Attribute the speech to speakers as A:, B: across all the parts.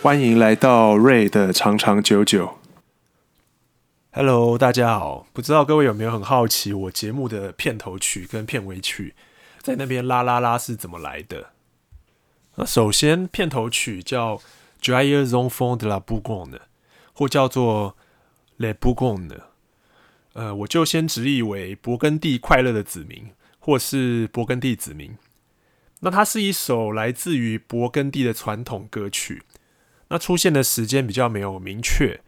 A: 欢迎来到瑞的长长久久。Hello，大家好，不知道各位有没有很好奇我节目的片头曲跟片尾曲在那边啦啦啦是怎么来的？那首先，片头曲叫《Joyeux enfants de la Bourgogne》，或叫做《Le Bourgogne，》。呃，我就先直译为“勃艮第快乐的子民”或是“勃艮第子民”。那它是一首来自于勃艮第的传统歌曲。那出现的时间比较没有明确，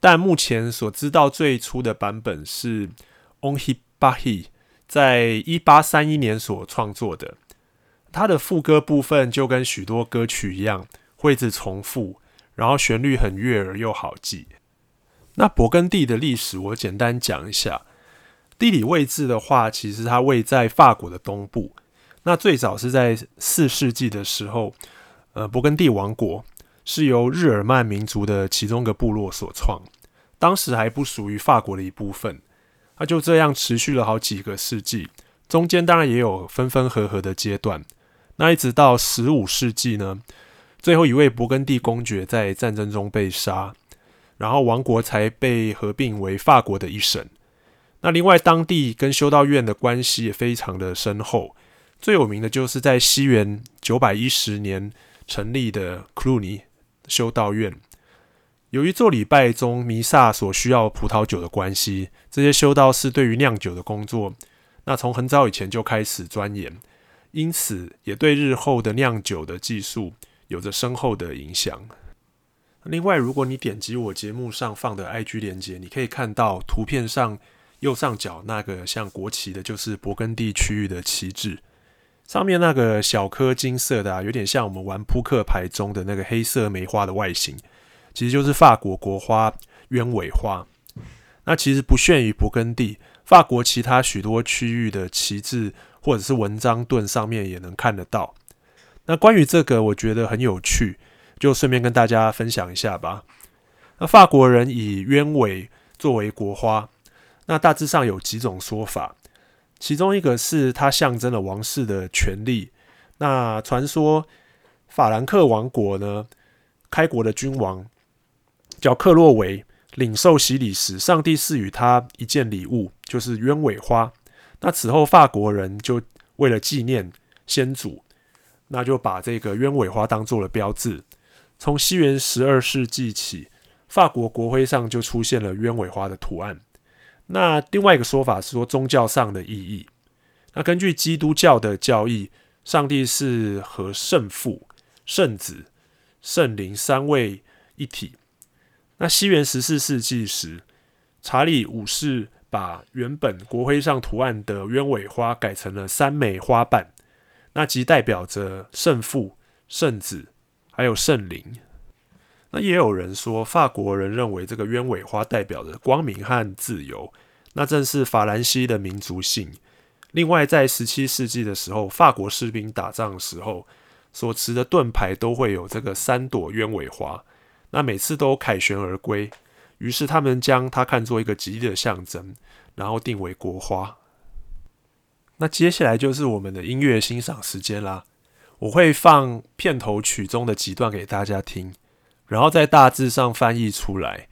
A: 但目前所知道最初的版本是 Henri Barye 在一八三一年所创作的。它的副歌部分就跟许多歌曲一样，会一直重复，然后旋律很悦耳又好记。那勃艮第的历史我简单讲一下，地理位置的话，其实它位在法国的东部。那最早是在四世纪的时候，呃，勃艮第王国。是由日耳曼民族的其中一个部落所创，当时还不属于法国的一部分。那就这样持续了好几个世纪，中间当然也有分分合合的阶段。那一直到十五世纪呢，最后一位勃艮第公爵在战争中被杀，然后王国才被合并为法国的一省。那另外，当地跟修道院的关系也非常的深厚，最有名的就是在西元九百一十年成立的克鲁尼。修道院，由于做礼拜中弥撒所需要葡萄酒的关系，这些修道士对于酿酒的工作，那从很早以前就开始钻研，因此也对日后的酿酒的技术有着深厚的影响。另外，如果你点击我节目上放的 IG 连接，你可以看到图片上右上角那个像国旗的，就是勃艮第区域的旗帜。上面那个小颗金色的啊，有点像我们玩扑克牌中的那个黑色梅花的外形，其实就是法国国花鸢尾花。那其实不限于勃艮第，法国其他许多区域的旗帜或者是文章盾上面也能看得到。那关于这个，我觉得很有趣，就顺便跟大家分享一下吧。那法国人以鸢尾作为国花，那大致上有几种说法。其中一个是它象征了王室的权力。那传说法兰克王国呢，开国的君王叫克洛维，领受洗礼时，上帝赐予他一件礼物，就是鸢尾花。那此后法国人就为了纪念先祖，那就把这个鸢尾花当做了标志。从西元十二世纪起，法国国徽上就出现了鸢尾花的图案。那另外一个说法是说宗教上的意义。那根据基督教的教义，上帝是和圣父、圣子、圣灵三位一体。那西元十四世纪时，查理五世把原本国徽上图案的鸢尾花改成了三枚花瓣，那即代表着圣父、圣子还有圣灵。那也有人说，法国人认为这个鸢尾花代表着光明和自由，那正是法兰西的民族性。另外，在十七世纪的时候，法国士兵打仗的时候所持的盾牌都会有这个三朵鸢尾花，那每次都凯旋而归，于是他们将它看作一个吉利的象征，然后定为国花。那接下来就是我们的音乐欣赏时间啦，我会放片头曲中的几段给大家听。然后在大致上翻译出来。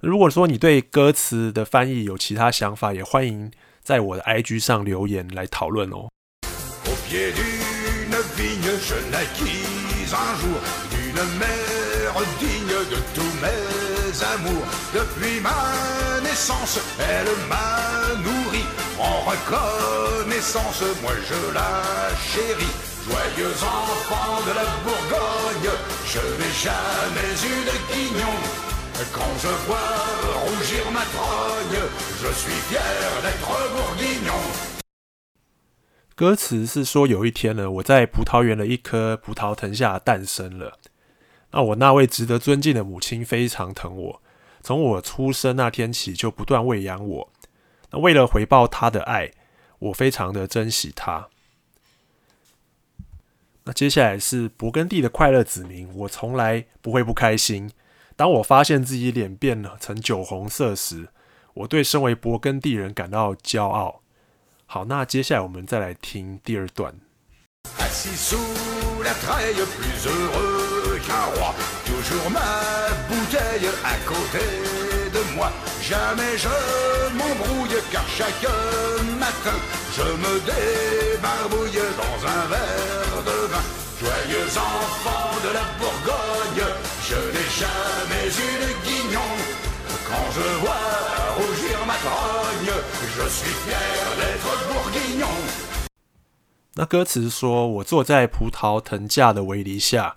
A: 如果说你对歌词的翻译有其他想法，也欢迎在我的 IG 上留言来讨论哦。歌词是说，有一天呢，我在葡萄园的一棵葡萄藤下诞生了。那我那位值得尊敬的母亲非常疼我，从我出生那天起就不断喂养我。那为了回报她的爱，我非常的珍惜她。那接下来是勃艮第的快乐子民，我从来不会不开心。当我发现自己脸变成酒红色时，我对身为勃艮第人感到骄傲。好，那接下来我们再来听第二段。那歌词说：“我坐在葡萄藤架的围篱下，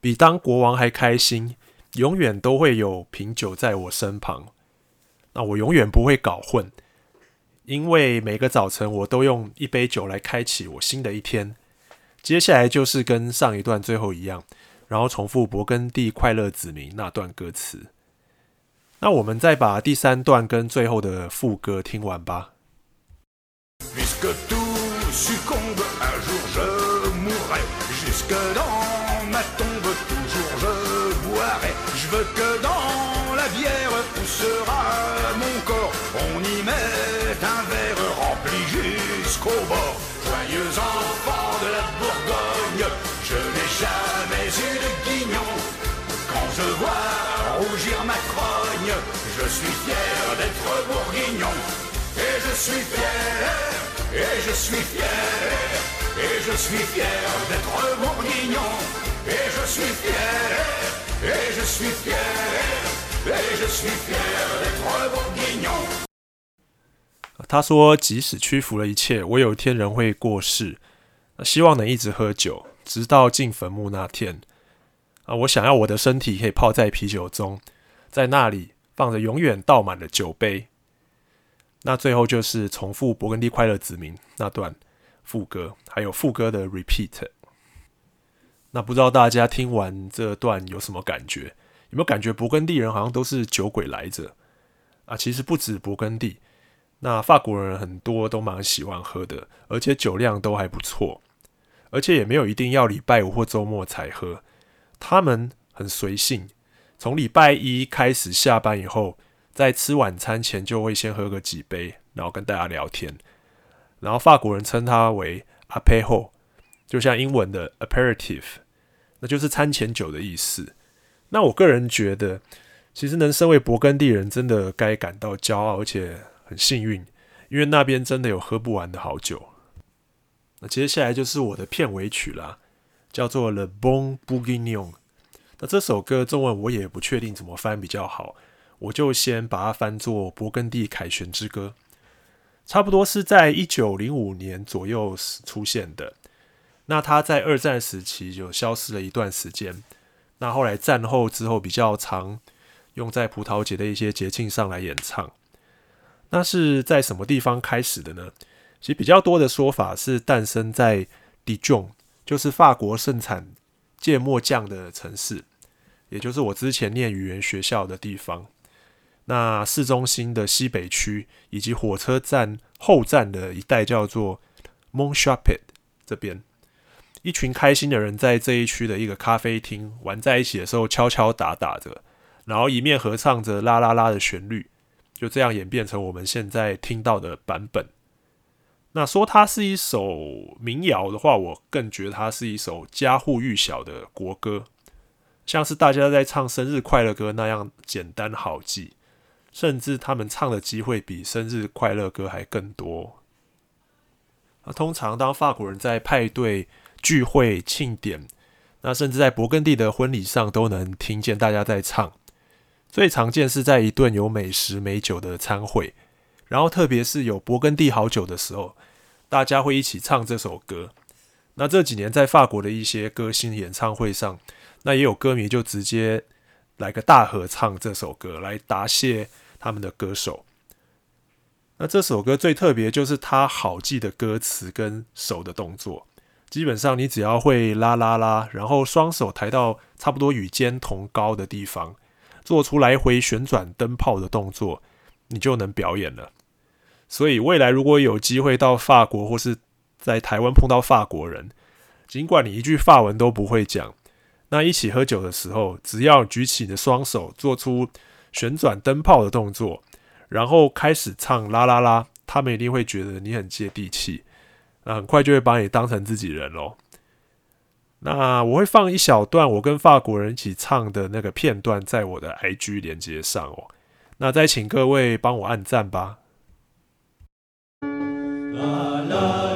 A: 比当国王还开心。 永远都会有瓶酒在我身旁。那我永远不会搞混，因为每个早晨我都用一杯酒来开启我新的一天。接下来就是跟上一段最后一样，然后重复勃艮第快乐子民那段歌词。那我们再把第三段跟最后的副歌听完吧。”
B: C'est un verre rempli jusqu'au bord. Joyeux enfant de la Bourgogne, je n'ai jamais eu de guignon. Quand je vois rougir ma crogne, je suis fier d'être bourguignon. Et je suis fier, et je suis fier, et je suis fier d'être bourguignon. Et je suis fier, et je suis fier, et je suis fier d'être bourguignon.
A: 他说：“即使屈服了一切，我有一天仍会过世。希望能一直喝酒，直到进坟墓那天。啊，我想要我的身体可以泡在啤酒中，在那里放着永远倒满的酒杯。那最后就是重复勃艮第快乐子民那段。”副歌还有副歌的 repeat，那不知道大家听完这段有什么感觉？有没有感觉勃艮第人好像都是酒鬼来着啊？其实不止勃艮第，那法国人很多都蛮喜欢喝的，而且酒量都还不错，而且也没有一定要礼拜五或周末才喝，他们很随性，从礼拜一开始下班以后，在吃晚餐前就会先喝个几杯，然后跟大家聊天。然后法国人称它为 apéro，就像英文的 aperitif，那就是餐前酒的意思。那我个人觉得，其实能身为勃艮第人，真的该感到骄傲，而且很幸运，因为那边真的有喝不完的好酒。那接下来就是我的片尾曲啦，叫做《Le Bon b o u g u i g n o n》。那这首歌中文我也不确定怎么翻比较好，我就先把它翻作《勃艮第凯旋之歌》。差不多是在一九零五年左右出现的。那他在二战时期就消失了一段时间。那后来战后之后比较常用在葡萄节的一些节庆上来演唱。那是在什么地方开始的呢？其实比较多的说法是诞生在 Dijon，就是法国盛产芥末酱的城市，也就是我之前念语言学校的地方。那市中心的西北区以及火车站后站的一带叫做 Montchappel 这边，一群开心的人在这一区的一个咖啡厅玩在一起的时候，敲敲打打着，然后一面合唱着啦啦啦的旋律，就这样演变成我们现在听到的版本。那说它是一首民谣的话，我更觉得它是一首家喻户晓的国歌，像是大家在唱生日快乐歌那样简单好记。甚至他们唱的机会比生日快乐歌还更多。那通常当法国人在派对、聚会、庆典，那甚至在勃艮第的婚礼上都能听见大家在唱。最常见是在一顿有美食美酒的餐会，然后特别是有勃艮第好酒的时候，大家会一起唱这首歌。那这几年在法国的一些歌星演唱会上，那也有歌迷就直接。来个大合唱这首歌来答谢他们的歌手。那这首歌最特别就是它好记的歌词跟手的动作，基本上你只要会啦啦啦，然后双手抬到差不多与肩同高的地方，做出来回旋转灯泡的动作，你就能表演了。所以未来如果有机会到法国或是在台湾碰到法国人，尽管你一句法文都不会讲。那一起喝酒的时候，只要举起你的双手，做出旋转灯泡的动作，然后开始唱啦啦啦，他们一定会觉得你很接地气，那很快就会把你当成自己人喽。那我会放一小段我跟法国人一起唱的那个片段在我的 ig 连接上哦。那再请各位帮我按赞吧。啦啦